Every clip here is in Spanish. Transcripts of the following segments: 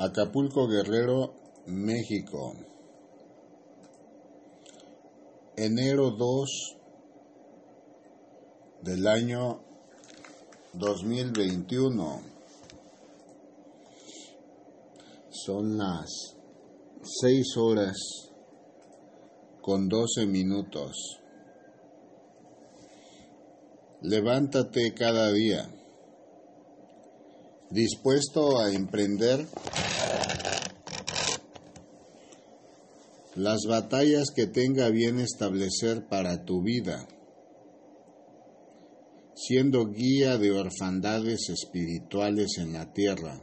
Acapulco Guerrero, México. Enero 2 del año 2021. Son las 6 horas con 12 minutos. Levántate cada día, dispuesto a emprender las batallas que tenga bien establecer para tu vida, siendo guía de orfandades espirituales en la tierra,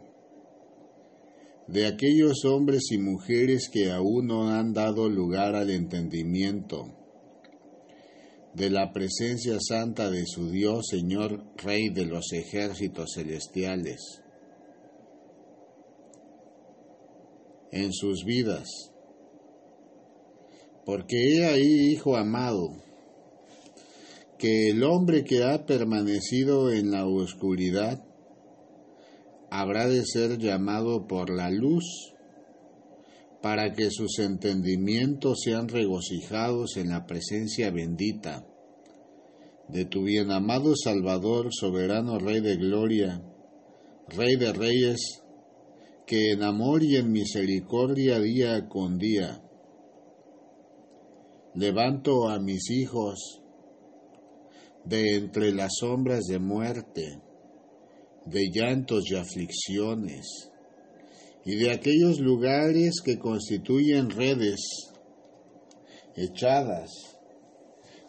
de aquellos hombres y mujeres que aún no han dado lugar al entendimiento, de la presencia santa de su Dios, Señor, Rey de los ejércitos celestiales, en sus vidas. Porque he ahí, Hijo amado, que el hombre que ha permanecido en la oscuridad habrá de ser llamado por la luz para que sus entendimientos sean regocijados en la presencia bendita de tu bien amado Salvador, soberano Rey de Gloria, Rey de Reyes, que en amor y en misericordia día con día levanto a mis hijos de entre las sombras de muerte, de llantos y aflicciones, y de aquellos lugares que constituyen redes echadas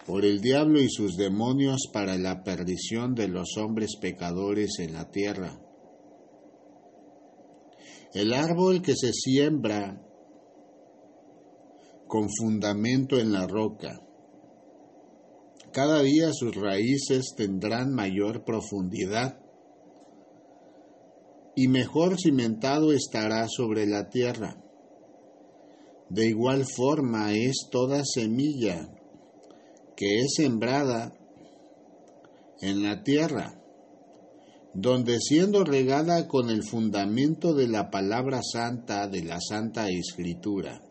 por el diablo y sus demonios para la perdición de los hombres pecadores en la tierra. El árbol que se siembra con fundamento en la roca. Cada día sus raíces tendrán mayor profundidad y mejor cimentado estará sobre la tierra. De igual forma es toda semilla que es sembrada en la tierra, donde siendo regada con el fundamento de la palabra santa de la Santa Escritura,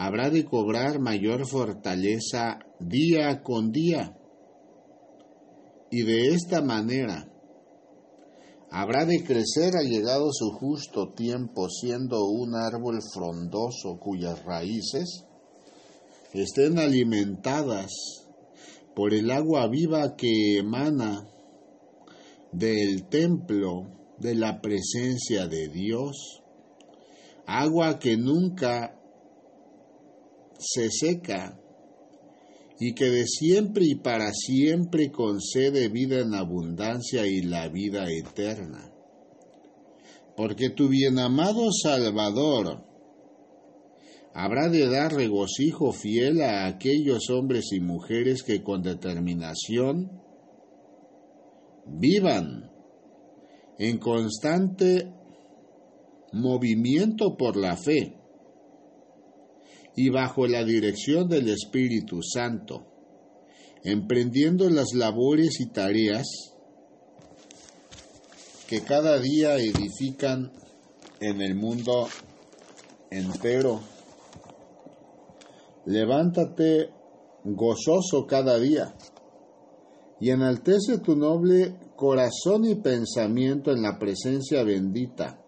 habrá de cobrar mayor fortaleza día con día. Y de esta manera habrá de crecer ha llegado su justo tiempo, siendo un árbol frondoso cuyas raíces estén alimentadas por el agua viva que emana del templo de la presencia de Dios, agua que nunca se seca y que de siempre y para siempre concede vida en abundancia y la vida eterna. Porque tu bienamado Salvador habrá de dar regocijo fiel a aquellos hombres y mujeres que con determinación vivan en constante movimiento por la fe y bajo la dirección del Espíritu Santo, emprendiendo las labores y tareas que cada día edifican en el mundo entero. Levántate gozoso cada día y enaltece tu noble corazón y pensamiento en la presencia bendita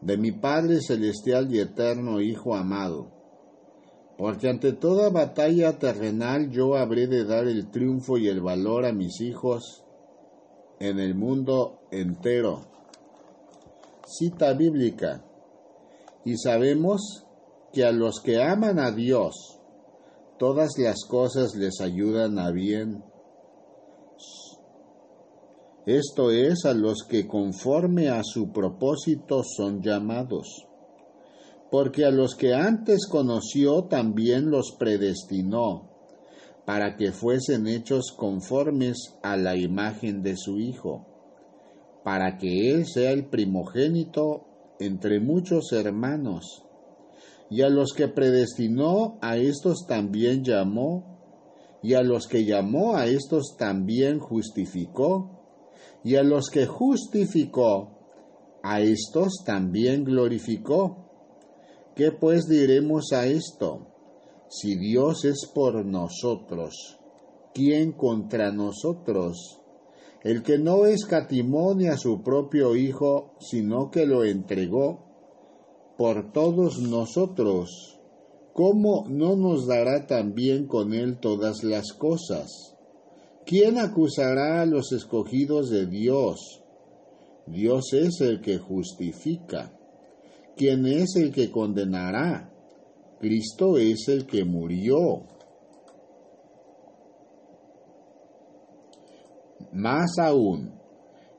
de mi Padre Celestial y Eterno Hijo amado porque ante toda batalla terrenal yo habré de dar el triunfo y el valor a mis hijos en el mundo entero. Cita bíblica. Y sabemos que a los que aman a Dios, todas las cosas les ayudan a bien. Esto es a los que conforme a su propósito son llamados porque a los que antes conoció también los predestinó, para que fuesen hechos conformes a la imagen de su Hijo, para que Él sea el primogénito entre muchos hermanos. Y a los que predestinó, a estos también llamó, y a los que llamó, a estos también justificó, y a los que justificó, a estos también glorificó. ¿Qué pues diremos a esto? Si Dios es por nosotros, ¿quién contra nosotros? El que no escatimó ni a su propio Hijo, sino que lo entregó por todos nosotros, ¿cómo no nos dará también con él todas las cosas? ¿Quién acusará a los escogidos de Dios? Dios es el que justifica. ¿Quién es el que condenará? Cristo es el que murió. Más aún,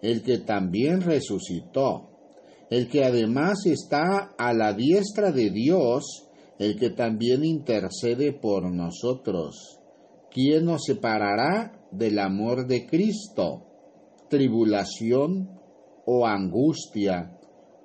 el que también resucitó, el que además está a la diestra de Dios, el que también intercede por nosotros. ¿Quién nos separará del amor de Cristo? ¿Tribulación o angustia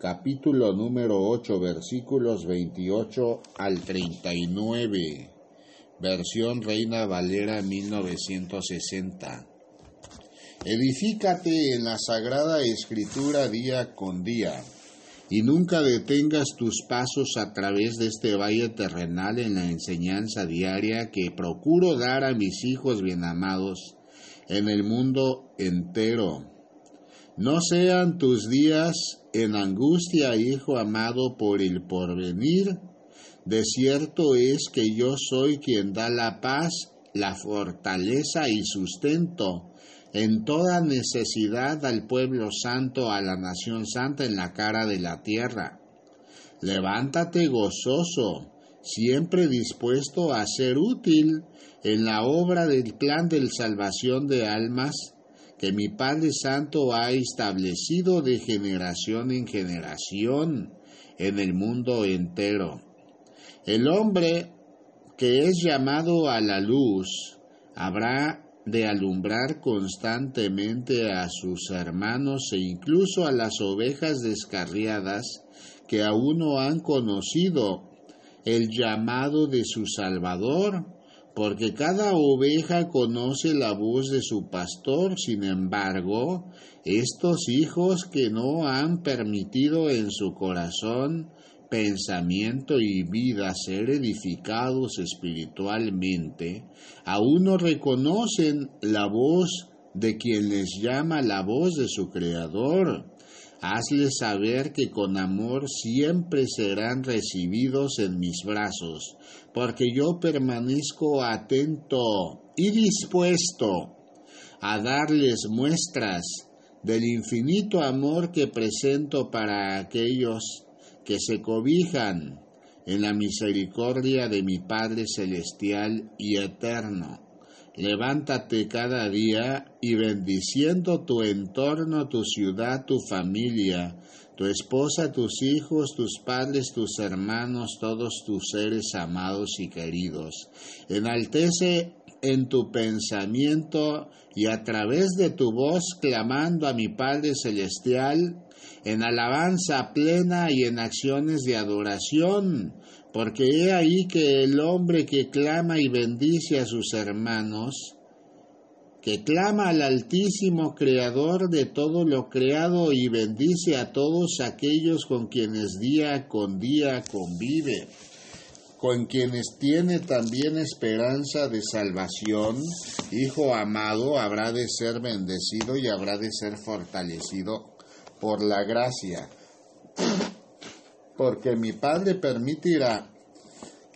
capítulo número 8, versículos 28 al 39. Versión Reina Valera 1960. Edifícate en la Sagrada Escritura día con día, y nunca detengas tus pasos a través de este valle terrenal en la enseñanza diaria que procuro dar a mis hijos bien amados en el mundo entero. No sean tus días en angustia, hijo amado, por el porvenir. De cierto es que yo soy quien da la paz, la fortaleza y sustento en toda necesidad al pueblo santo, a la nación santa en la cara de la tierra. Levántate gozoso, siempre dispuesto a ser útil en la obra del plan de salvación de almas que mi Padre Santo ha establecido de generación en generación en el mundo entero. El hombre que es llamado a la luz habrá de alumbrar constantemente a sus hermanos e incluso a las ovejas descarriadas que aún no han conocido el llamado de su Salvador, porque cada oveja conoce la voz de su pastor, sin embargo, estos hijos que no han permitido en su corazón pensamiento y vida ser edificados espiritualmente, aún no reconocen la voz de quien les llama la voz de su Creador. Hazles saber que con amor siempre serán recibidos en mis brazos, porque yo permanezco atento y dispuesto a darles muestras del infinito amor que presento para aquellos que se cobijan en la misericordia de mi Padre Celestial y Eterno. Levántate cada día y bendiciendo tu entorno, tu ciudad, tu familia, tu esposa, tus hijos, tus padres, tus hermanos, todos tus seres amados y queridos. Enaltece en tu pensamiento y a través de tu voz clamando a mi Padre Celestial en alabanza plena y en acciones de adoración, porque he ahí que el hombre que clama y bendice a sus hermanos, que clama al Altísimo Creador de todo lo creado y bendice a todos aquellos con quienes día con día convive, con quienes tiene también esperanza de salvación, Hijo amado, habrá de ser bendecido y habrá de ser fortalecido por la gracia, porque mi Padre permitirá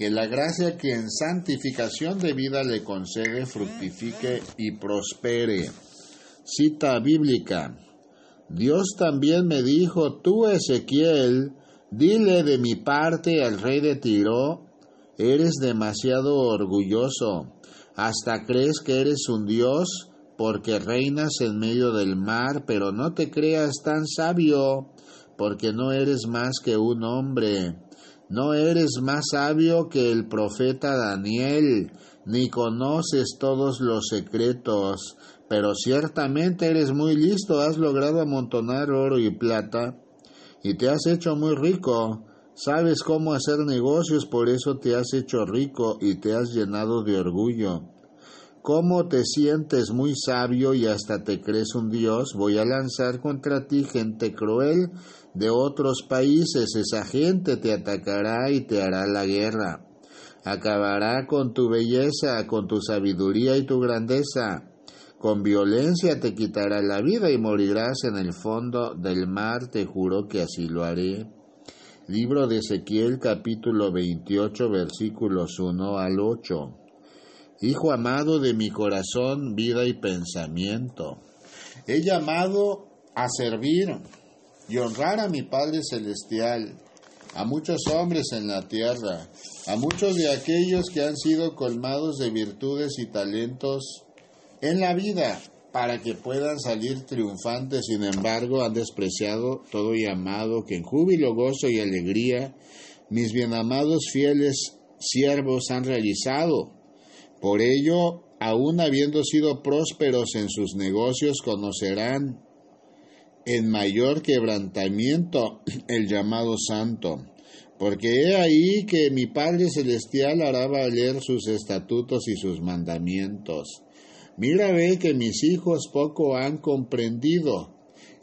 que la gracia que en santificación de vida le concede fructifique y prospere. Cita bíblica. Dios también me dijo, tú Ezequiel, dile de mi parte al rey de Tiro, eres demasiado orgulloso, hasta crees que eres un Dios, porque reinas en medio del mar, pero no te creas tan sabio, porque no eres más que un hombre. No eres más sabio que el profeta Daniel, ni conoces todos los secretos, pero ciertamente eres muy listo, has logrado amontonar oro y plata, y te has hecho muy rico, sabes cómo hacer negocios, por eso te has hecho rico y te has llenado de orgullo. ¿Cómo te sientes muy sabio y hasta te crees un dios? Voy a lanzar contra ti gente cruel de otros países. Esa gente te atacará y te hará la guerra. Acabará con tu belleza, con tu sabiduría y tu grandeza. Con violencia te quitará la vida y morirás en el fondo del mar, te juro que así lo haré. Libro de Ezequiel capítulo 28 versículos 1 al 8. Hijo amado de mi corazón, vida y pensamiento, he llamado a servir y honrar a mi Padre Celestial, a muchos hombres en la tierra, a muchos de aquellos que han sido colmados de virtudes y talentos en la vida, para que puedan salir triunfantes, sin embargo han despreciado todo llamado que en júbilo, gozo y alegría mis bienamados fieles siervos han realizado. Por ello, aun habiendo sido prósperos en sus negocios, conocerán en mayor quebrantamiento el llamado santo. Porque he ahí que mi Padre Celestial hará valer sus estatutos y sus mandamientos. Mira, ve que mis hijos poco han comprendido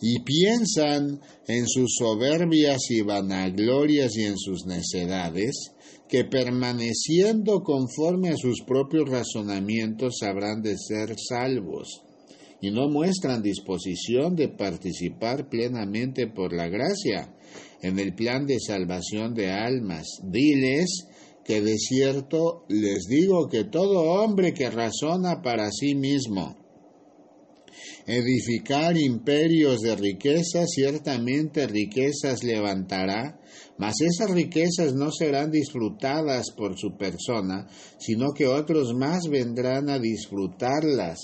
y piensan en sus soberbias y vanaglorias y en sus necedades, que permaneciendo conforme a sus propios razonamientos habrán de ser salvos, y no muestran disposición de participar plenamente por la gracia en el plan de salvación de almas. Diles que de cierto les digo que todo hombre que razona para sí mismo, edificar imperios de riqueza, ciertamente riquezas levantará, mas esas riquezas no serán disfrutadas por su persona, sino que otros más vendrán a disfrutarlas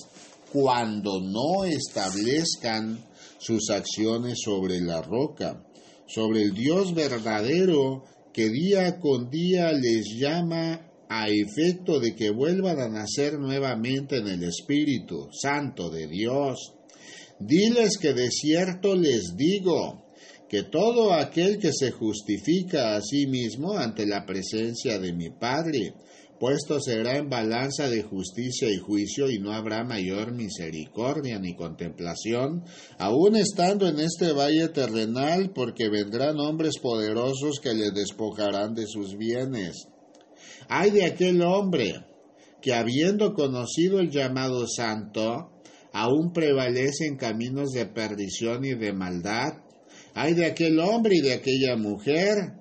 cuando no establezcan sus acciones sobre la roca, sobre el Dios verdadero que día con día les llama a efecto de que vuelvan a nacer nuevamente en el Espíritu Santo de Dios. Diles que de cierto les digo que todo aquel que se justifica a sí mismo ante la presencia de mi Padre, puesto será en balanza de justicia y juicio y no habrá mayor misericordia ni contemplación, aun estando en este valle terrenal, porque vendrán hombres poderosos que le despojarán de sus bienes Ay de aquel hombre que habiendo conocido el llamado santo, aún prevalece en caminos de perdición y de maldad. Ay de aquel hombre y de aquella mujer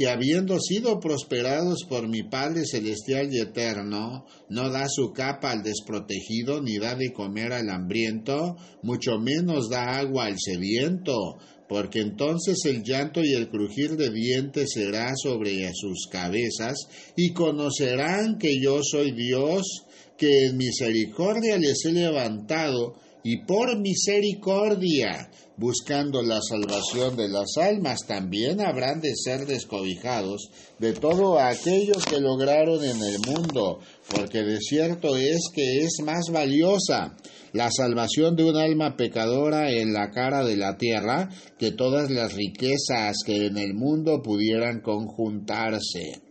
que habiendo sido prosperados por mi Padre Celestial y Eterno, no da su capa al desprotegido, ni da de comer al hambriento, mucho menos da agua al sediento, porque entonces el llanto y el crujir de dientes será sobre sus cabezas, y conocerán que yo soy Dios, que en misericordia les he levantado, y por misericordia, buscando la salvación de las almas, también habrán de ser descobijados de todo aquello que lograron en el mundo, porque de cierto es que es más valiosa la salvación de un alma pecadora en la cara de la tierra que todas las riquezas que en el mundo pudieran conjuntarse.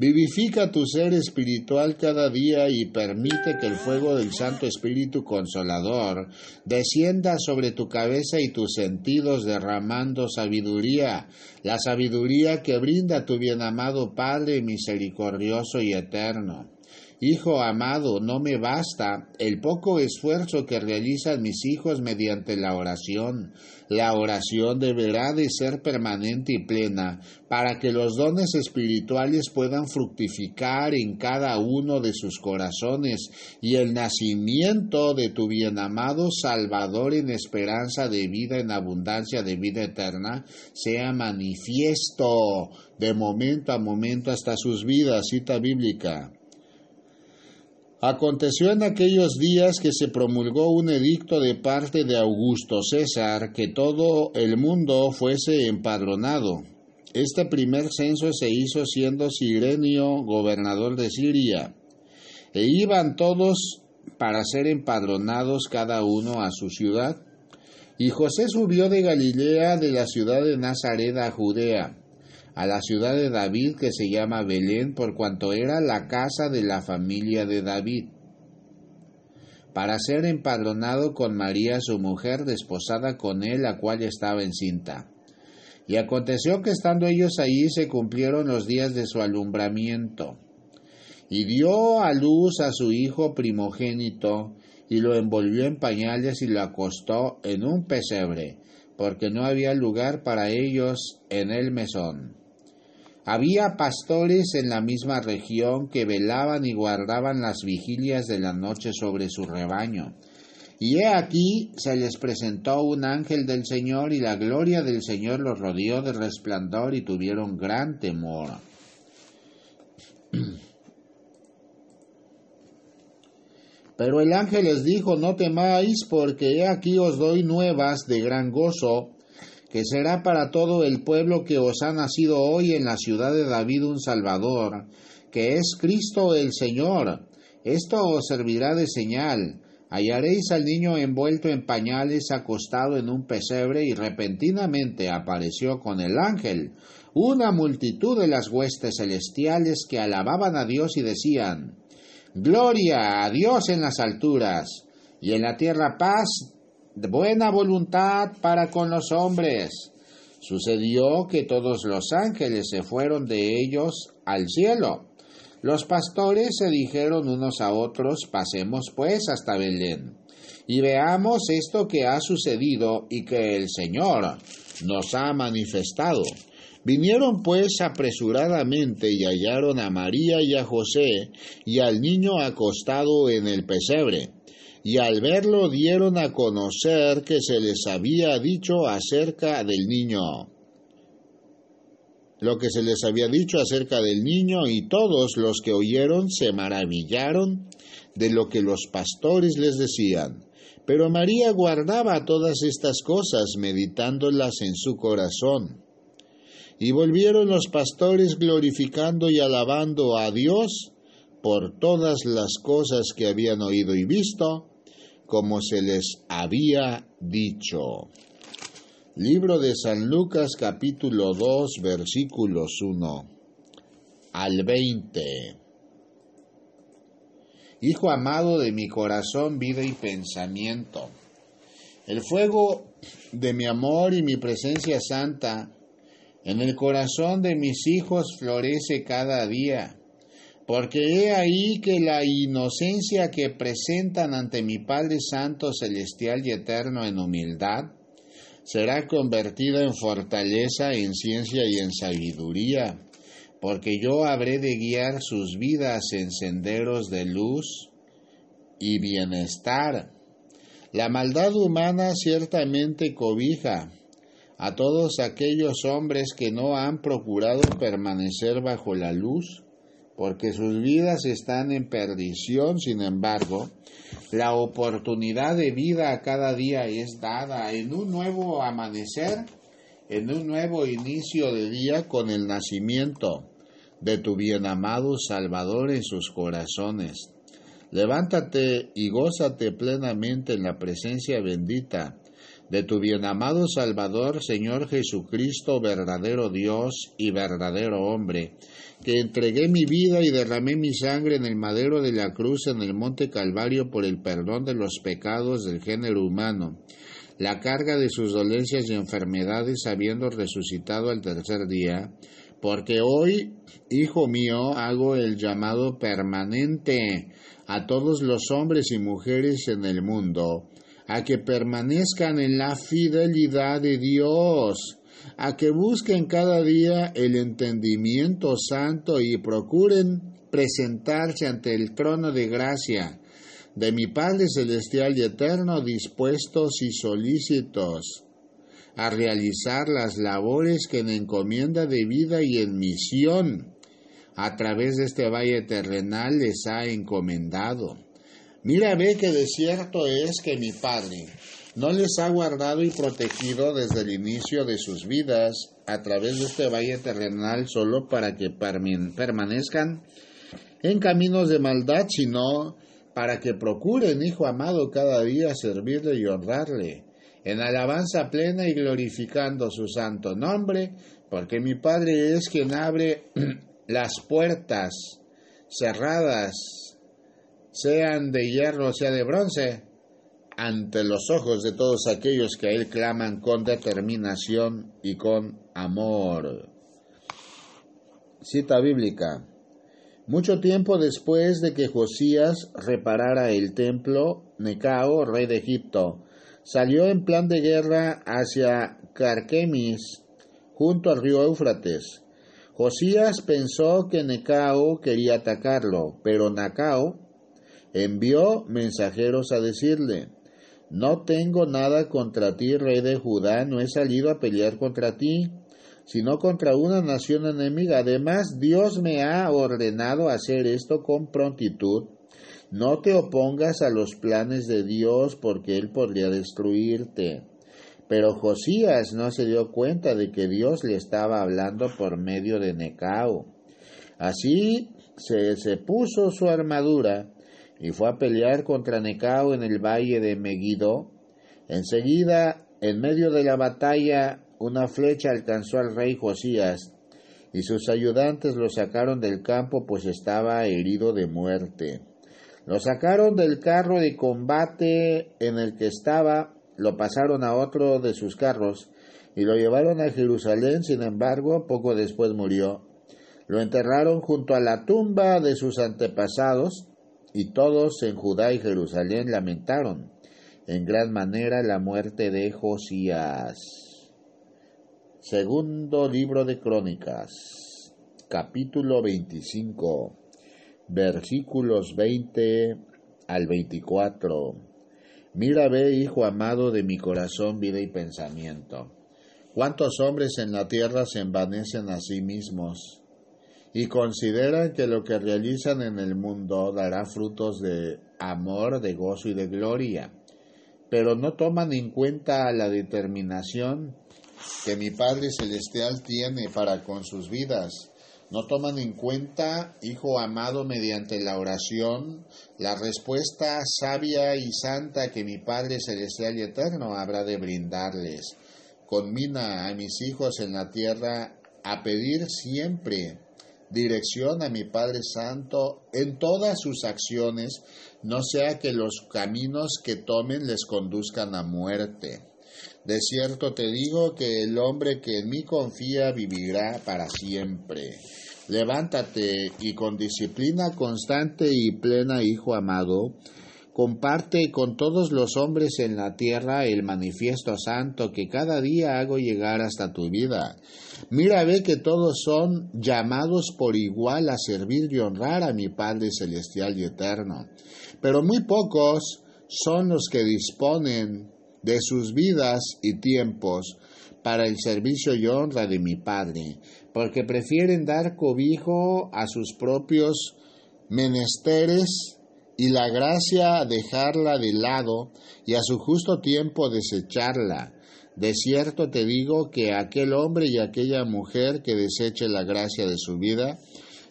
Vivifica tu ser espiritual cada día y permite que el fuego del Santo Espíritu Consolador descienda sobre tu cabeza y tus sentidos derramando sabiduría, la sabiduría que brinda tu bien amado Padre misericordioso y eterno. Hijo amado, no me basta el poco esfuerzo que realizan mis hijos mediante la oración. La oración deberá de ser permanente y plena para que los dones espirituales puedan fructificar en cada uno de sus corazones y el nacimiento de tu bienamado Salvador en esperanza de vida en abundancia de vida eterna sea manifiesto de momento a momento hasta sus vidas. Cita bíblica. Aconteció en aquellos días que se promulgó un edicto de parte de Augusto César que todo el mundo fuese empadronado. Este primer censo se hizo siendo Sirenio gobernador de Siria, e iban todos para ser empadronados cada uno a su ciudad. Y José subió de Galilea de la ciudad de Nazaret a Judea a la ciudad de David que se llama Belén por cuanto era la casa de la familia de David, para ser empadronado con María su mujer, desposada con él, la cual estaba encinta. Y aconteció que estando ellos allí se cumplieron los días de su alumbramiento. Y dio a luz a su hijo primogénito, y lo envolvió en pañales y lo acostó en un pesebre, porque no había lugar para ellos en el mesón. Había pastores en la misma región que velaban y guardaban las vigilias de la noche sobre su rebaño. Y he aquí se les presentó un ángel del Señor y la gloria del Señor los rodeó de resplandor y tuvieron gran temor. Pero el ángel les dijo, no temáis, porque he aquí os doy nuevas de gran gozo, que será para todo el pueblo que os ha nacido hoy en la ciudad de David un Salvador, que es Cristo el Señor. Esto os servirá de señal. Hallaréis al niño envuelto en pañales, acostado en un pesebre, y repentinamente apareció con el ángel una multitud de las huestes celestiales que alababan a Dios y decían, Gloria a Dios en las alturas, y en la tierra paz buena voluntad para con los hombres. Sucedió que todos los ángeles se fueron de ellos al cielo. Los pastores se dijeron unos a otros, pasemos pues hasta Belén, y veamos esto que ha sucedido y que el Señor nos ha manifestado. Vinieron pues apresuradamente y hallaron a María y a José y al niño acostado en el pesebre y al verlo dieron a conocer que se les había dicho acerca del niño. Lo que se les había dicho acerca del niño y todos los que oyeron se maravillaron de lo que los pastores les decían. Pero María guardaba todas estas cosas, meditándolas en su corazón. Y volvieron los pastores glorificando y alabando a Dios por todas las cosas que habían oído y visto, como se les había dicho. Libro de San Lucas capítulo 2 versículos 1 al 20. Hijo amado de mi corazón, vida y pensamiento, el fuego de mi amor y mi presencia santa en el corazón de mis hijos florece cada día porque he ahí que la inocencia que presentan ante mi Padre Santo, Celestial y Eterno en humildad, será convertida en fortaleza, en ciencia y en sabiduría, porque yo habré de guiar sus vidas en senderos de luz y bienestar. La maldad humana ciertamente cobija a todos aquellos hombres que no han procurado permanecer bajo la luz, porque sus vidas están en perdición, sin embargo, la oportunidad de vida a cada día es dada en un nuevo amanecer, en un nuevo inicio de día con el nacimiento de tu bienamado Salvador en sus corazones. Levántate y gózate plenamente en la presencia bendita de tu bienamado Salvador, Señor Jesucristo, verdadero Dios y verdadero hombre, que entregué mi vida y derramé mi sangre en el madero de la cruz en el monte Calvario por el perdón de los pecados del género humano, la carga de sus dolencias y enfermedades habiendo resucitado al tercer día, Porque hoy, hijo mío, hago el llamado permanente a todos los hombres y mujeres en el mundo, a que permanezcan en la fidelidad de Dios, a que busquen cada día el entendimiento santo y procuren presentarse ante el trono de gracia de mi Padre Celestial y Eterno dispuestos y solícitos a realizar las labores que en encomienda de vida y en misión a través de este valle terrenal les ha encomendado. Mira, ve que de cierto es que mi Padre no les ha guardado y protegido desde el inicio de sus vidas a través de este valle terrenal solo para que permanezcan en caminos de maldad, sino para que procuren, hijo amado, cada día servirle y honrarle, en alabanza plena y glorificando su santo nombre, porque mi Padre es quien abre las puertas cerradas, sean de hierro o sea de bronce, ante los ojos de todos aquellos que a Él claman con determinación y con amor. Cita bíblica. Mucho tiempo después de que Josías reparara el templo, Necao, rey de Egipto, salió en plan de guerra hacia Carquemis, junto al río Éufrates. Josías pensó que Necao quería atacarlo, pero Necao envió mensajeros a decirle, No tengo nada contra ti, rey de Judá, no he salido a pelear contra ti sino contra una nación enemiga. Además, Dios me ha ordenado hacer esto con prontitud. No te opongas a los planes de Dios porque Él podría destruirte. Pero Josías no se dio cuenta de que Dios le estaba hablando por medio de Necao. Así se, se puso su armadura y fue a pelear contra Necao en el valle de Megiddo. Enseguida, en medio de la batalla, una flecha alcanzó al rey Josías, y sus ayudantes lo sacaron del campo, pues estaba herido de muerte. Lo sacaron del carro de combate en el que estaba, lo pasaron a otro de sus carros, y lo llevaron a Jerusalén, sin embargo, poco después murió. Lo enterraron junto a la tumba de sus antepasados, y todos en Judá y Jerusalén lamentaron en gran manera la muerte de Josías. Segundo libro de Crónicas, capítulo 25, versículos 20 al 24. Mira, ve, hijo amado de mi corazón, vida y pensamiento. ¿Cuántos hombres en la tierra se envanecen a sí mismos y consideran que lo que realizan en el mundo dará frutos de amor, de gozo y de gloria? Pero no toman en cuenta la determinación que mi Padre Celestial tiene para con sus vidas. No toman en cuenta, Hijo amado, mediante la oración, la respuesta sabia y santa que mi Padre Celestial y Eterno habrá de brindarles. Conmina a mis hijos en la tierra a pedir siempre dirección a mi Padre Santo en todas sus acciones, no sea que los caminos que tomen les conduzcan a muerte. De cierto te digo que el hombre que en mí confía vivirá para siempre. Levántate y con disciplina constante y plena, hijo amado, comparte con todos los hombres en la tierra el manifiesto santo que cada día hago llegar hasta tu vida. Mira, ve que todos son llamados por igual a servir y honrar a mi Padre Celestial y Eterno, pero muy pocos son los que disponen de sus vidas y tiempos para el servicio y honra de mi Padre, porque prefieren dar cobijo a sus propios menesteres y la gracia dejarla de lado y a su justo tiempo desecharla. De cierto te digo que aquel hombre y aquella mujer que deseche la gracia de su vida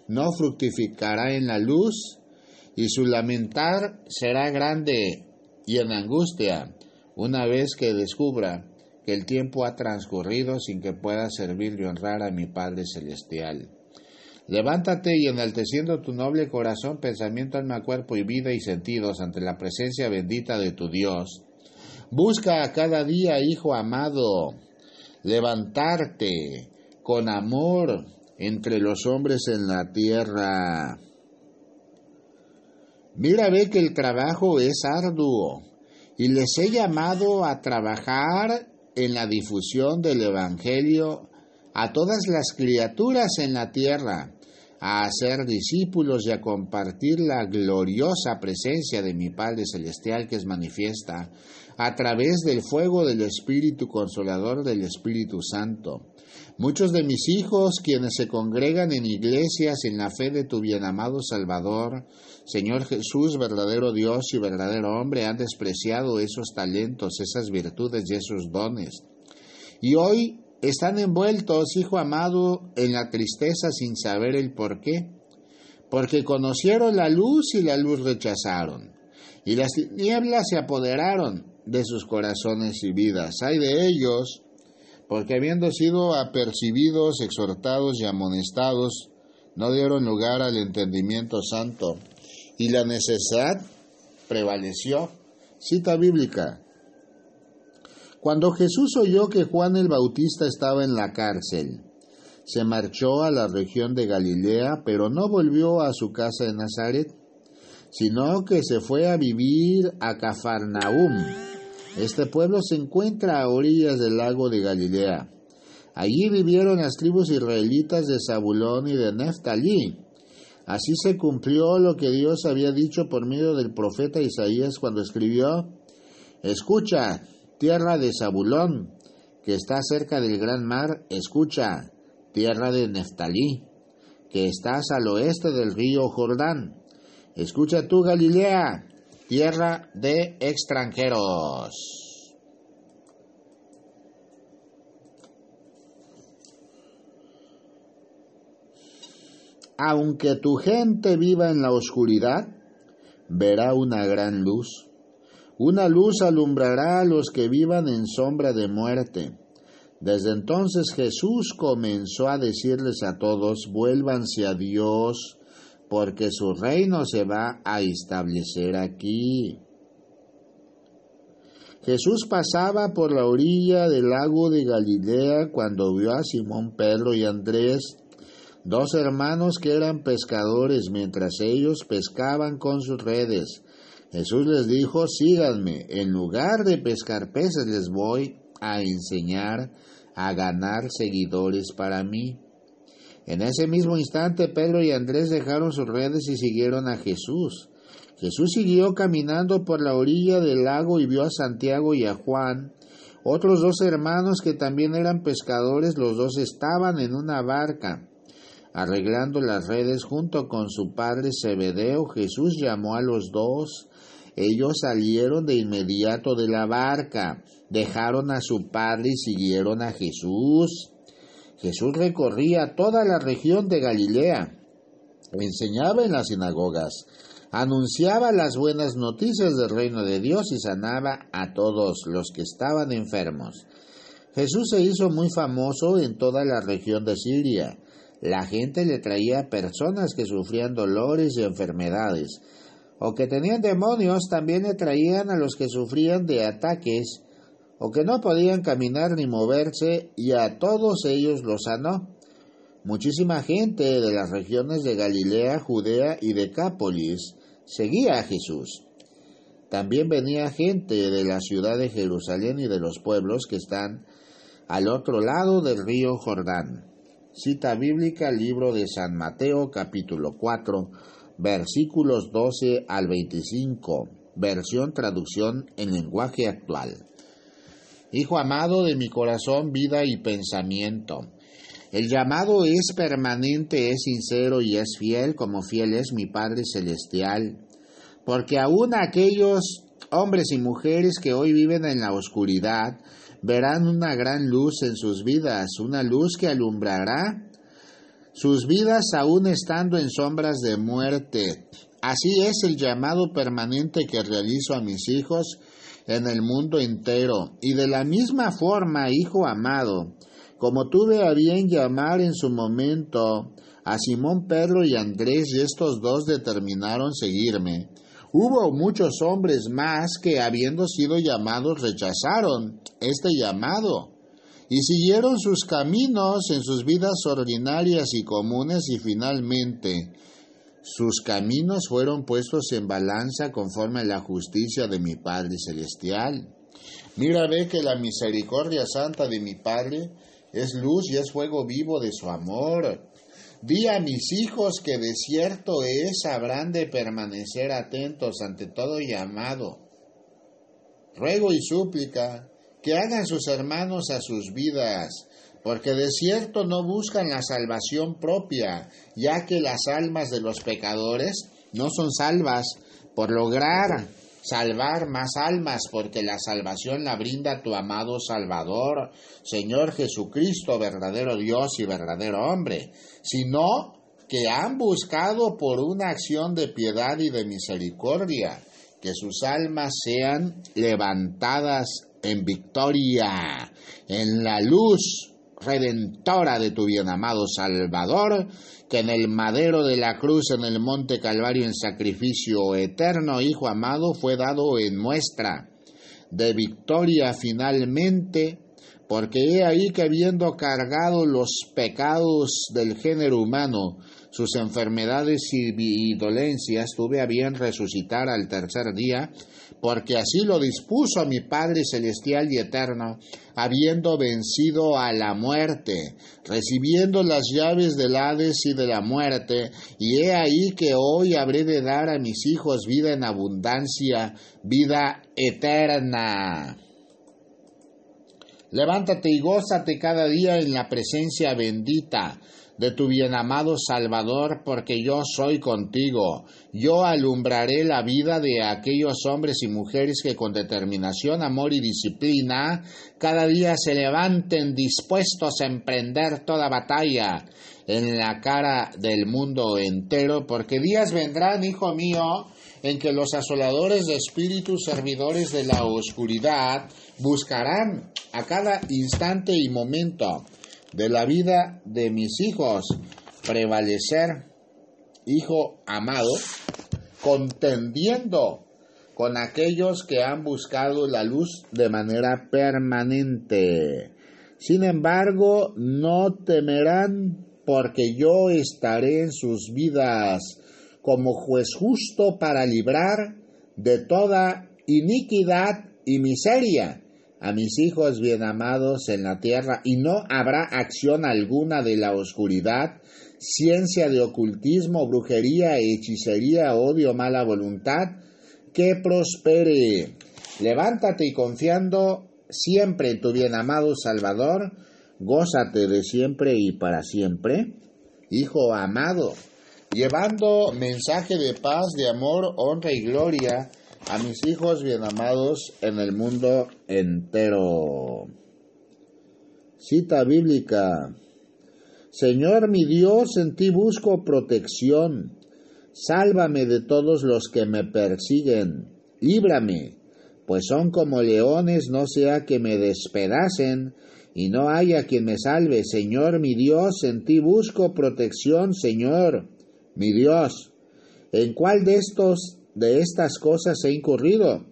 no fructificará en la luz y su lamentar será grande y en angustia una vez que descubra que el tiempo ha transcurrido sin que pueda servir y honrar a mi Padre Celestial. Levántate y enalteciendo tu noble corazón, pensamiento, alma, cuerpo y vida y sentidos ante la presencia bendita de tu Dios. Busca a cada día, Hijo amado, levantarte con amor entre los hombres en la tierra. Mira, ve que el trabajo es arduo y les he llamado a trabajar en la difusión del Evangelio a todas las criaturas en la tierra, a hacer discípulos y a compartir la gloriosa presencia de mi Padre Celestial que es manifiesta a través del fuego del Espíritu Consolador del Espíritu Santo. Muchos de mis hijos, quienes se congregan en iglesias en la fe de tu bienamado Salvador, Señor Jesús, verdadero Dios y verdadero hombre, han despreciado esos talentos, esas virtudes y esos dones. Y hoy están envueltos, hijo amado, en la tristeza sin saber el por qué, porque conocieron la luz y la luz rechazaron, y las nieblas se apoderaron de sus corazones y vidas. Hay de ellos, porque habiendo sido apercibidos, exhortados y amonestados, no dieron lugar al entendimiento santo, y la necesidad prevaleció. Cita bíblica. Cuando Jesús oyó que Juan el Bautista estaba en la cárcel, se marchó a la región de Galilea, pero no volvió a su casa de Nazaret, sino que se fue a vivir a Cafarnaúm. Este pueblo se encuentra a orillas del lago de Galilea. Allí vivieron las tribus israelitas de Zabulón y de Neftalí. Así se cumplió lo que Dios había dicho por medio del profeta Isaías cuando escribió, Escucha, tierra de Zabulón, que está cerca del gran mar, escucha, tierra de Neftalí, que estás al oeste del río Jordán. Escucha tú, Galilea, tierra de extranjeros. Aunque tu gente viva en la oscuridad, verá una gran luz. Una luz alumbrará a los que vivan en sombra de muerte. Desde entonces Jesús comenzó a decirles a todos, vuélvanse a Dios, porque su reino se va a establecer aquí. Jesús pasaba por la orilla del lago de Galilea cuando vio a Simón Pedro y Andrés, dos hermanos que eran pescadores, mientras ellos pescaban con sus redes. Jesús les dijo, síganme, en lugar de pescar peces les voy a enseñar a ganar seguidores para mí. En ese mismo instante Pedro y Andrés dejaron sus redes y siguieron a Jesús. Jesús siguió caminando por la orilla del lago y vio a Santiago y a Juan, otros dos hermanos que también eran pescadores, los dos estaban en una barca, arreglando las redes junto con su padre Zebedeo. Jesús llamó a los dos ellos salieron de inmediato de la barca, dejaron a su padre y siguieron a Jesús. Jesús recorría toda la región de Galilea, enseñaba en las sinagogas, anunciaba las buenas noticias del reino de Dios y sanaba a todos los que estaban enfermos. Jesús se hizo muy famoso en toda la región de Siria. La gente le traía personas que sufrían dolores y enfermedades o que tenían demonios también le traían a los que sufrían de ataques, o que no podían caminar ni moverse, y a todos ellos los sanó. Muchísima gente de las regiones de Galilea, Judea y Decápolis seguía a Jesús. También venía gente de la ciudad de Jerusalén y de los pueblos que están al otro lado del río Jordán. Cita bíblica, libro de San Mateo, capítulo 4, versículos 12 al 25, versión traducción en lenguaje actual. Hijo amado de mi corazón, vida y pensamiento. El llamado es permanente, es sincero y es fiel, como fiel es mi Padre Celestial. Porque aún aquellos hombres y mujeres que hoy viven en la oscuridad verán una gran luz en sus vidas, una luz que alumbrará sus vidas aún estando en sombras de muerte. Así es el llamado permanente que realizo a mis hijos en el mundo entero. Y de la misma forma, hijo amado, como tuve a bien llamar en su momento a Simón Pedro y Andrés y estos dos determinaron seguirme, hubo muchos hombres más que habiendo sido llamados rechazaron este llamado y siguieron sus caminos en sus vidas ordinarias y comunes y finalmente sus caminos fueron puestos en balanza conforme a la justicia de mi Padre Celestial. Mira, ve que la misericordia santa de mi Padre es luz y es fuego vivo de su amor. Di a mis hijos que de cierto es habrán de permanecer atentos ante todo llamado. Ruego y súplica que hagan sus hermanos a sus vidas, porque de cierto no buscan la salvación propia, ya que las almas de los pecadores no son salvas por lograr salvar más almas, porque la salvación la brinda tu amado Salvador, Señor Jesucristo, verdadero Dios y verdadero hombre, sino que han buscado por una acción de piedad y de misericordia, que sus almas sean levantadas en victoria, en la luz redentora de tu bien amado Salvador, que en el madero de la cruz en el monte Calvario en sacrificio eterno, Hijo amado, fue dado en muestra de victoria finalmente, porque he ahí que habiendo cargado los pecados del género humano, sus enfermedades y, dolencias, tuve a bien resucitar al tercer día, porque así lo dispuso mi Padre Celestial y Eterno, habiendo vencido a la muerte, recibiendo las llaves del Hades y de la muerte, y he ahí que hoy habré de dar a mis hijos vida en abundancia, vida eterna. Levántate y gózate cada día en la presencia bendita de tu bienamado Salvador, porque yo soy contigo. Yo alumbraré la vida de aquellos hombres y mujeres que con determinación, amor y disciplina cada día se levanten dispuestos a emprender toda batalla en la cara del mundo entero, porque días vendrán, hijo mío, en que los asoladores de espíritus servidores de la oscuridad buscarán a cada instante y momento de la vida de mis hijos prevalecer, hijo amado, contendiendo con aquellos que han buscado la luz de manera permanente. Sin embargo, no temerán porque yo estaré en sus vidas como juez justo para librar de toda iniquidad y miseria a mis hijos bien amados en la tierra, y no habrá acción alguna de la oscuridad, ciencia de ocultismo, brujería, hechicería, odio, mala voluntad, que prospere. Levántate y confiando siempre en tu bien amado Salvador, gózate de siempre y para siempre. Hijo amado, llevando mensaje de paz, de amor, honra y gloria, a mis hijos bien amados en el mundo entero. Cita bíblica. Señor mi Dios, en ti busco protección. Sálvame de todos los que me persiguen. Líbrame, pues son como leones, no sea que me despedacen y no haya quien me salve. Señor mi Dios, en ti busco protección, Señor mi Dios. ¿En cuál de estos de estas cosas he incurrido?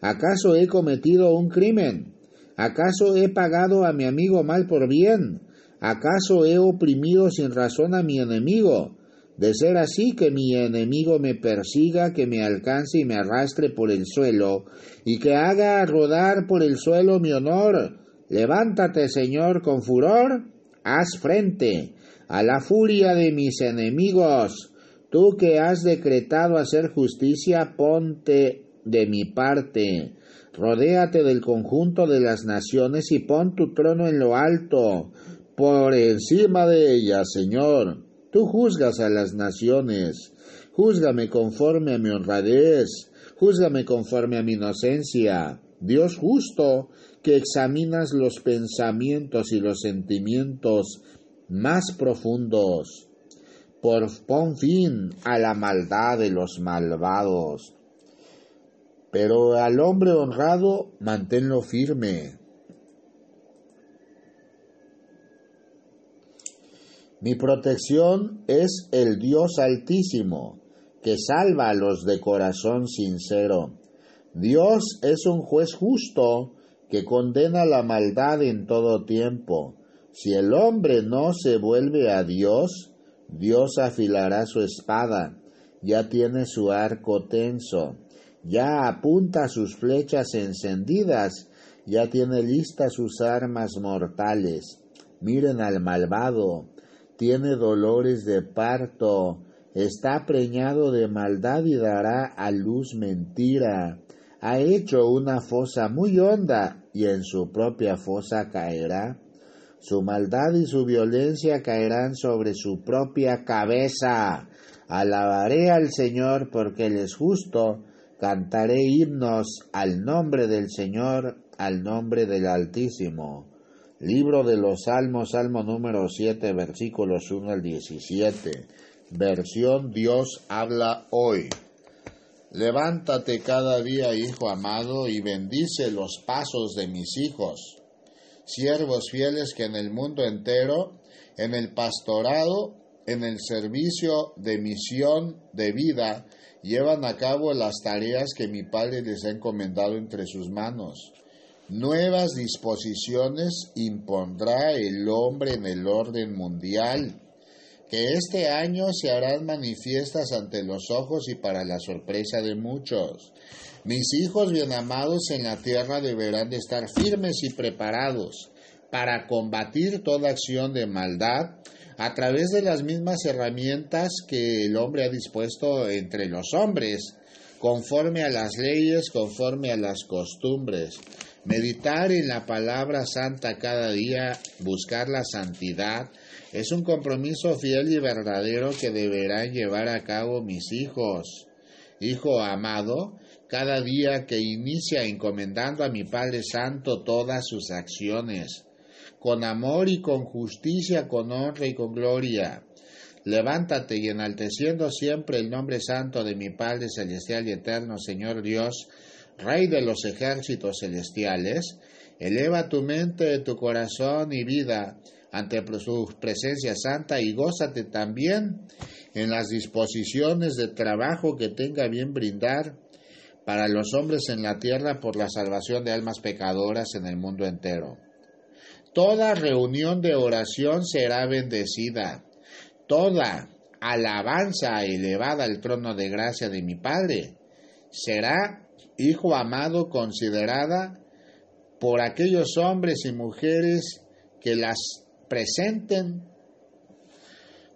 ¿Acaso he cometido un crimen? ¿Acaso he pagado a mi amigo mal por bien? ¿Acaso he oprimido sin razón a mi enemigo? De ser así, que mi enemigo me persiga, que me alcance y me arrastre por el suelo, y que haga rodar por el suelo mi honor. Levántate, Señor, con furor, haz frente a la furia de mis enemigos Tú que has decretado hacer justicia, ponte de mi parte. Rodéate del conjunto de las naciones y pon tu trono en lo alto, por encima de ellas, Señor. Tú juzgas a las naciones. Júzgame conforme a mi honradez. Júzgame conforme a mi inocencia. Dios justo, que examinas los pensamientos y los sentimientos más profundos por pon fin a la maldad de los malvados. Pero al hombre honrado manténlo firme. Mi protección es el Dios altísimo, que salva a los de corazón sincero. Dios es un juez justo, que condena la maldad en todo tiempo. Si el hombre no se vuelve a Dios, Dios afilará su espada, ya tiene su arco tenso, ya apunta sus flechas encendidas, ya tiene listas sus armas mortales. Miren al malvado, tiene dolores de parto, está preñado de maldad y dará a luz mentira. Ha hecho una fosa muy honda y en su propia fosa caerá. Su maldad y su violencia caerán sobre su propia cabeza. Alabaré al Señor porque Él es justo. Cantaré himnos al nombre del Señor, al nombre del Altísimo. Libro de los Salmos, Salmo número 7, versículos 1 al 17. Versión Dios habla hoy. Levántate cada día, hijo amado, y bendice los pasos de mis hijos siervos fieles que en el mundo entero, en el pastorado, en el servicio de misión de vida, llevan a cabo las tareas que mi Padre les ha encomendado entre sus manos. Nuevas disposiciones impondrá el hombre en el orden mundial, que este año se harán manifiestas ante los ojos y para la sorpresa de muchos mis hijos bien amados en la tierra deberán de estar firmes y preparados para combatir toda acción de maldad a través de las mismas herramientas que el hombre ha dispuesto entre los hombres, conforme a las leyes, conforme a las costumbres. Meditar en la palabra santa cada día, buscar la santidad, es un compromiso fiel y verdadero que deberán llevar a cabo mis hijos. Hijo amado, cada día que inicia encomendando a mi Padre Santo todas sus acciones, con amor y con justicia, con honra y con gloria. Levántate y enalteciendo siempre el nombre santo de mi Padre Celestial y Eterno, Señor Dios, Rey de los ejércitos celestiales, eleva tu mente, tu corazón y vida ante su presencia santa y gózate también en las disposiciones de trabajo que tenga bien brindar para los hombres en la tierra por la salvación de almas pecadoras en el mundo entero. Toda reunión de oración será bendecida. Toda alabanza elevada al trono de gracia de mi Padre será, Hijo amado, considerada por aquellos hombres y mujeres que las presenten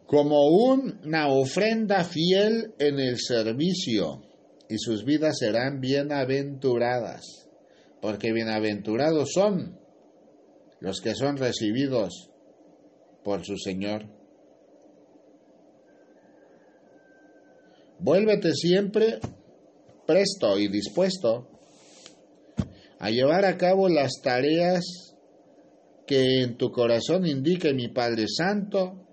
como una ofrenda fiel en el servicio y sus vidas serán bienaventuradas, porque bienaventurados son los que son recibidos por su Señor. Vuélvete siempre presto y dispuesto a llevar a cabo las tareas que en tu corazón indique mi Padre Santo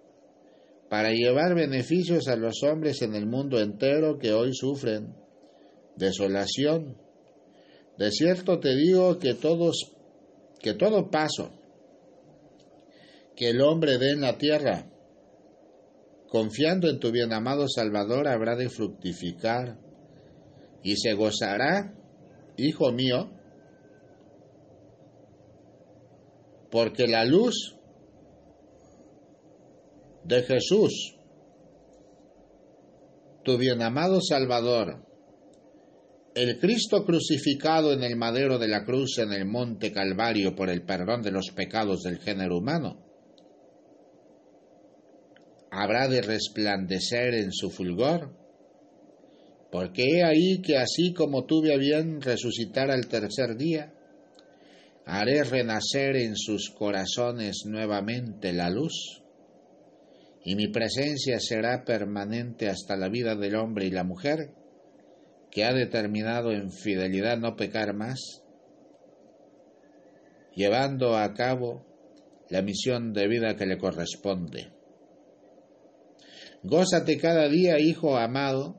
para llevar beneficios a los hombres en el mundo entero que hoy sufren desolación. De cierto te digo que todos que todo paso que el hombre dé en la tierra, confiando en tu bien amado Salvador, habrá de fructificar y se gozará, hijo mío, porque la luz de Jesús, tu bien amado Salvador, el Cristo crucificado en el madero de la cruz en el monte Calvario por el perdón de los pecados del género humano, habrá de resplandecer en su fulgor, porque he ahí que así como tuve a bien resucitar al tercer día, haré renacer en sus corazones nuevamente la luz, y mi presencia será permanente hasta la vida del hombre y la mujer, que ha determinado en fidelidad no pecar más, llevando a cabo la misión de vida que le corresponde. Gózate cada día, Hijo amado,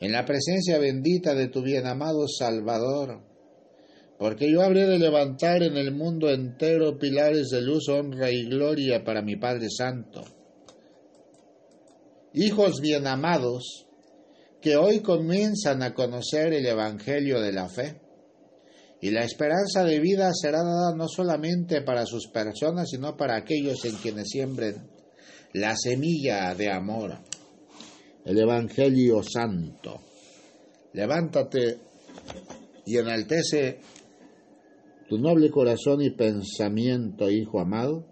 en la presencia bendita de tu bien amado Salvador, porque yo habré de levantar en el mundo entero pilares de luz, honra y gloria para mi Padre Santo. Hijos bien amados, que hoy comienzan a conocer el Evangelio de la fe, y la esperanza de vida será dada no solamente para sus personas, sino para aquellos en quienes siembren la semilla de amor. El Evangelio Santo. Levántate y enaltece tu noble corazón y pensamiento, hijo amado,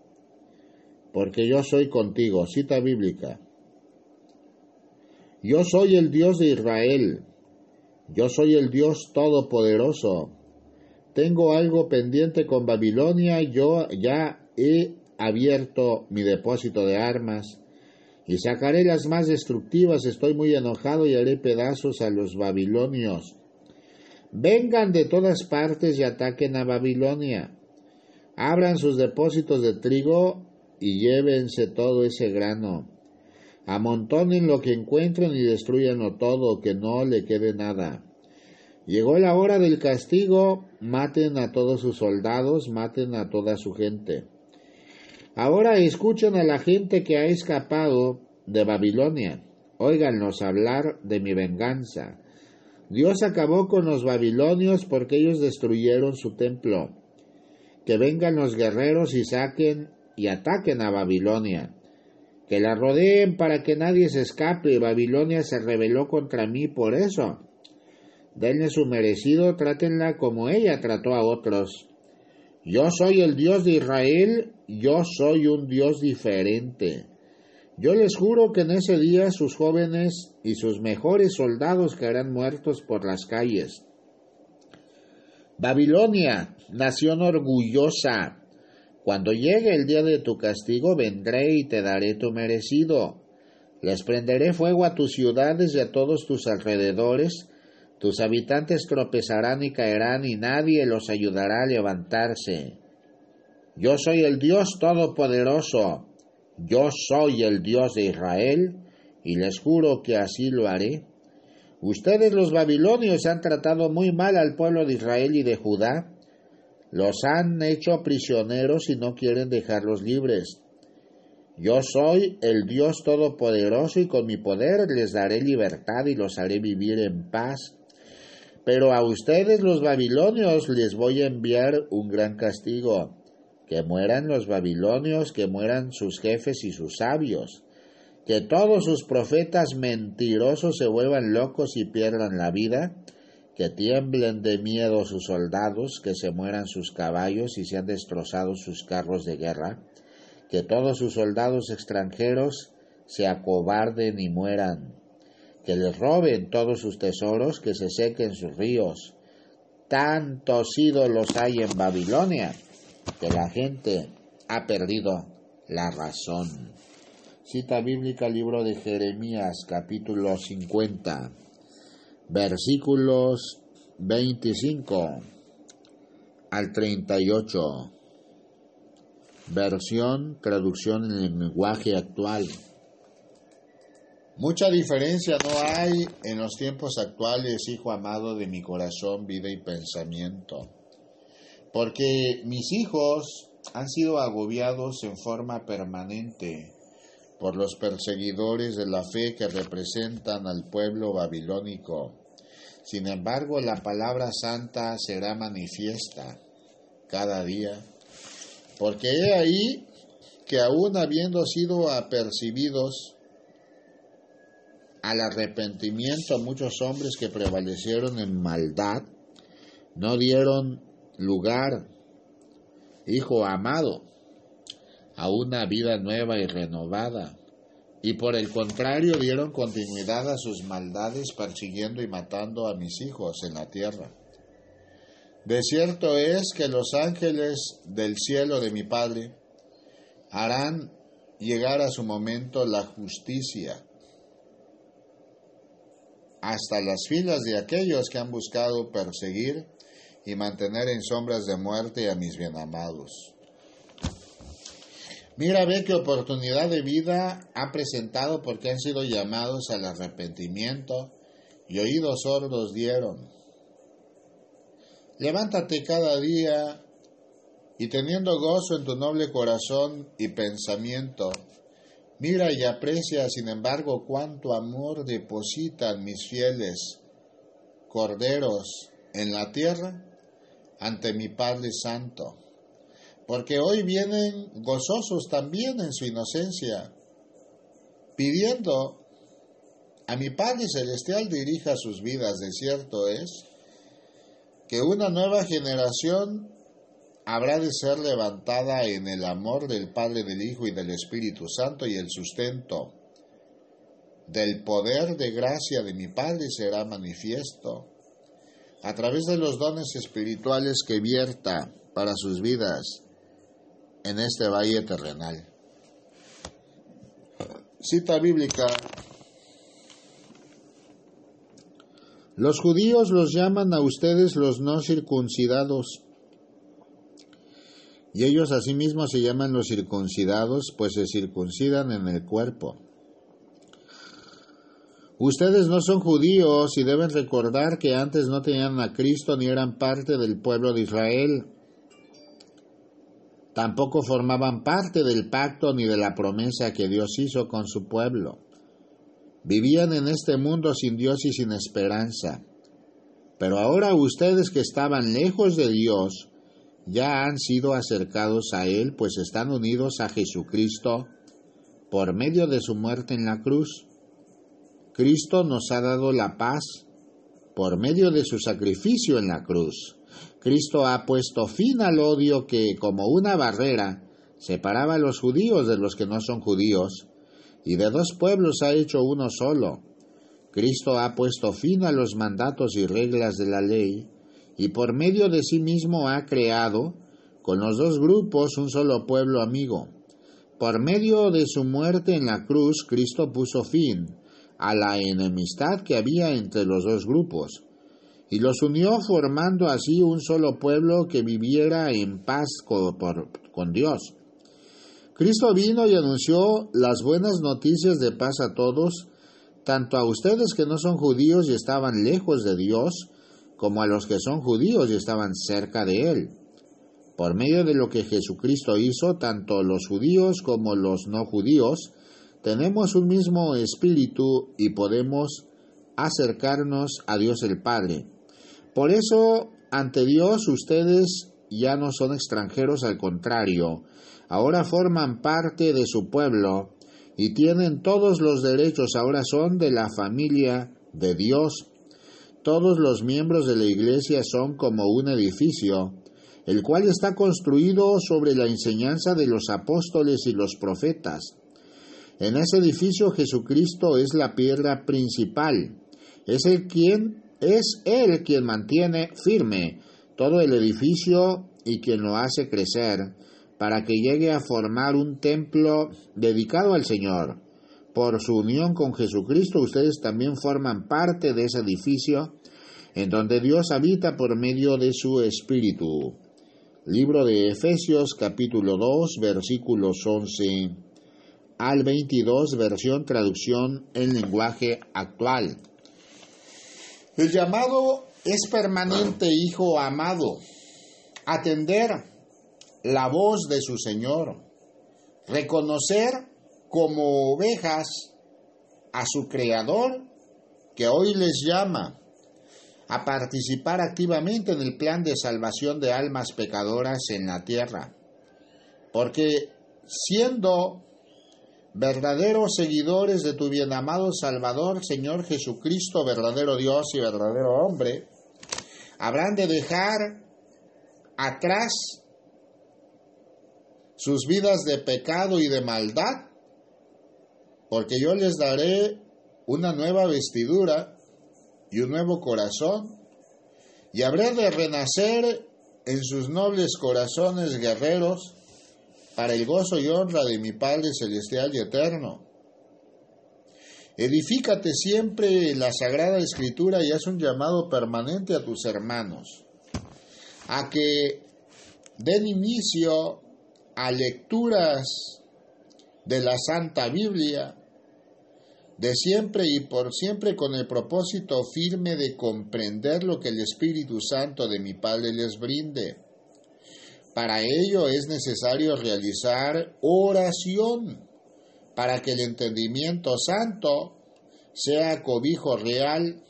porque yo soy contigo. Cita bíblica. Yo soy el Dios de Israel. Yo soy el Dios todopoderoso. Tengo algo pendiente con Babilonia. Yo ya he abierto mi depósito de armas y sacaré las más destructivas. Estoy muy enojado y haré pedazos a los babilonios. Vengan de todas partes y ataquen a Babilonia. Abran sus depósitos de trigo y llévense todo ese grano. Amontonen lo que encuentren y destruyanlo todo, que no le quede nada. Llegó la hora del castigo, maten a todos sus soldados, maten a toda su gente. Ahora escuchen a la gente que ha escapado de Babilonia. Óiganlos hablar de mi venganza. Dios acabó con los babilonios porque ellos destruyeron su templo. Que vengan los guerreros y saquen y ataquen a Babilonia. Que la rodeen para que nadie se escape. Babilonia se rebeló contra mí por eso. Denle su merecido, trátenla como ella trató a otros. Yo soy el Dios de Israel, yo soy un Dios diferente. Yo les juro que en ese día sus jóvenes y sus mejores soldados caerán muertos por las calles. Babilonia, nación orgullosa, cuando llegue el día de tu castigo vendré y te daré tu merecido. Les prenderé fuego a tus ciudades y a todos tus alrededores, tus habitantes tropezarán y caerán y nadie los ayudará a levantarse. Yo soy el Dios Todopoderoso, yo soy el Dios de Israel, y les juro que así lo haré. Ustedes los babilonios han tratado muy mal al pueblo de Israel y de Judá, los han hecho prisioneros y no quieren dejarlos libres. Yo soy el Dios Todopoderoso y con mi poder les daré libertad y los haré vivir en paz. Pero a ustedes los babilonios les voy a enviar un gran castigo. Que mueran los babilonios, que mueran sus jefes y sus sabios. Que todos sus profetas mentirosos se vuelvan locos y pierdan la vida. Que tiemblen de miedo sus soldados, que se mueran sus caballos y sean destrozados sus carros de guerra. Que todos sus soldados extranjeros se acobarden y mueran que les roben todos sus tesoros, que se sequen sus ríos. Tantos ídolos hay en Babilonia que la gente ha perdido la razón. Cita bíblica, libro de Jeremías, capítulo 50, versículos 25 al 38. Versión, traducción en el lenguaje actual. Mucha diferencia no hay en los tiempos actuales, hijo amado de mi corazón, vida y pensamiento, porque mis hijos han sido agobiados en forma permanente por los perseguidores de la fe que representan al pueblo babilónico. Sin embargo, la palabra santa será manifiesta cada día, porque he ahí que aún habiendo sido apercibidos, al arrepentimiento muchos hombres que prevalecieron en maldad no dieron lugar, hijo amado, a una vida nueva y renovada, y por el contrario dieron continuidad a sus maldades persiguiendo y matando a mis hijos en la tierra. De cierto es que los ángeles del cielo de mi Padre harán llegar a su momento la justicia hasta las filas de aquellos que han buscado perseguir y mantener en sombras de muerte a mis bienamados. Mira, ve qué oportunidad de vida han presentado porque han sido llamados al arrepentimiento y oídos sordos dieron. Levántate cada día y teniendo gozo en tu noble corazón y pensamiento, Mira y aprecia, sin embargo, cuánto amor depositan mis fieles corderos en la tierra, ante mi Padre Santo, porque hoy vienen gozosos también en su inocencia, pidiendo a mi Padre Celestial dirija sus vidas. De cierto es que una nueva generación habrá de ser levantada en el amor del Padre, del Hijo y del Espíritu Santo y el sustento del poder de gracia de mi Padre será manifiesto a través de los dones espirituales que vierta para sus vidas en este valle terrenal. Cita bíblica. Los judíos los llaman a ustedes los no circuncidados. Y ellos asimismo se llaman los circuncidados, pues se circuncidan en el cuerpo. Ustedes no son judíos y deben recordar que antes no tenían a Cristo ni eran parte del pueblo de Israel. Tampoco formaban parte del pacto ni de la promesa que Dios hizo con su pueblo. Vivían en este mundo sin Dios y sin esperanza. Pero ahora ustedes que estaban lejos de Dios, ya han sido acercados a Él, pues están unidos a Jesucristo por medio de su muerte en la cruz. Cristo nos ha dado la paz por medio de su sacrificio en la cruz. Cristo ha puesto fin al odio que, como una barrera, separaba a los judíos de los que no son judíos, y de dos pueblos ha hecho uno solo. Cristo ha puesto fin a los mandatos y reglas de la ley, y por medio de sí mismo ha creado, con los dos grupos, un solo pueblo amigo. Por medio de su muerte en la cruz, Cristo puso fin a la enemistad que había entre los dos grupos, y los unió formando así un solo pueblo que viviera en paz con, Dios. Cristo vino y anunció las buenas noticias de paz a todos, tanto a ustedes que no son judíos y estaban lejos de Dios, como a los que son judíos y estaban cerca de Él. Por medio de lo que Jesucristo hizo, tanto los judíos como los no judíos tenemos un mismo espíritu y podemos acercarnos a Dios el Padre. Por eso, ante Dios, ustedes ya no son extranjeros, al contrario, ahora forman parte de su pueblo y tienen todos los derechos, ahora son de la familia de Dios. Todos los miembros de la iglesia son como un edificio, el cual está construido sobre la enseñanza de los apóstoles y los profetas. En ese edificio Jesucristo es la piedra principal. Es el quien es él quien mantiene firme todo el edificio y quien lo hace crecer para que llegue a formar un templo dedicado al Señor. Por su unión con Jesucristo ustedes también forman parte de ese edificio en donde Dios habita por medio de su Espíritu. Libro de Efesios capítulo 2 versículos 11 al 22, versión traducción en lenguaje actual. El llamado es permanente, hijo amado, atender la voz de su Señor, reconocer como ovejas a su Creador que hoy les llama a participar activamente en el plan de salvación de almas pecadoras en la tierra. Porque siendo verdaderos seguidores de tu bien amado Salvador, Señor Jesucristo, verdadero Dios y verdadero hombre, habrán de dejar atrás sus vidas de pecado y de maldad, porque yo les daré una nueva vestidura y un nuevo corazón, y habré de renacer en sus nobles corazones guerreros, para el gozo y honra de mi Padre Celestial y Eterno. Edifícate siempre la Sagrada Escritura y haz un llamado permanente a tus hermanos, a que den inicio a lecturas de la Santa Biblia, de siempre y por siempre con el propósito firme de comprender lo que el Espíritu Santo de mi Padre les brinde para ello es necesario realizar oración para que el entendimiento santo sea cobijo real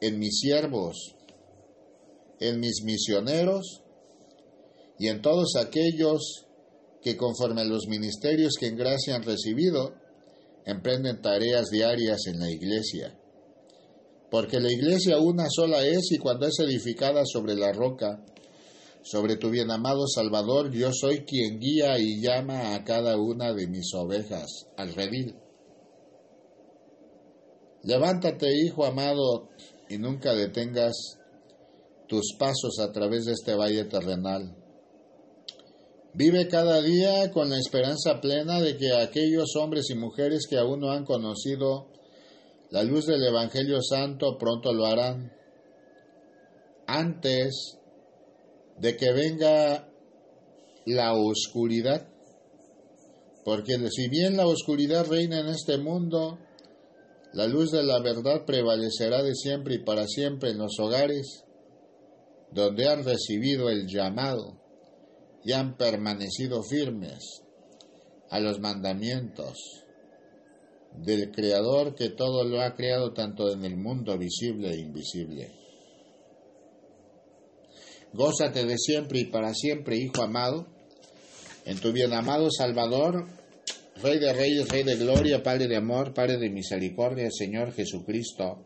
en mis siervos. en mis misioneros y en todos aquellos que conforme a los ministerios que en gracia han recibido, emprenden tareas diarias en la iglesia. Porque la iglesia una sola es y cuando es edificada sobre la roca, sobre tu bien amado Salvador, yo soy quien guía y llama a cada una de mis ovejas al redil. Levántate, hijo amado, y nunca detengas tus pasos a través de este valle terrenal. Vive cada día con la esperanza plena de que aquellos hombres y mujeres que aún no han conocido la luz del Evangelio Santo pronto lo harán. Antes de que venga la oscuridad, porque si bien la oscuridad reina en este mundo, la luz de la verdad prevalecerá de siempre y para siempre en los hogares donde han recibido el llamado y han permanecido firmes a los mandamientos del Creador que todo lo ha creado tanto en el mundo visible e invisible. Gózate de siempre y para siempre, Hijo amado, en tu bien amado Salvador, Rey de Reyes, Rey de Gloria, Padre de Amor, Padre de Misericordia, Señor Jesucristo,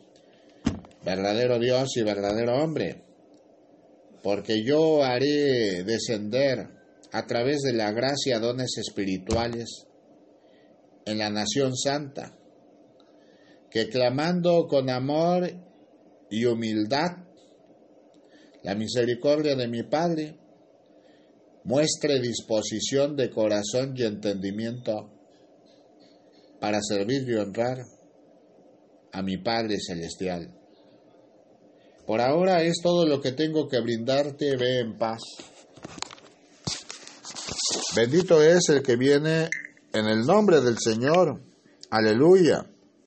verdadero Dios y verdadero hombre, porque yo haré descender a través de la gracia dones espirituales en la nación santa, que clamando con amor y humildad la misericordia de mi Padre, muestre disposición de corazón y entendimiento para servir y honrar a mi Padre Celestial. Por ahora es todo lo que tengo que brindarte, ve en paz. Bendito es el que viene en el nombre del Señor. Aleluya.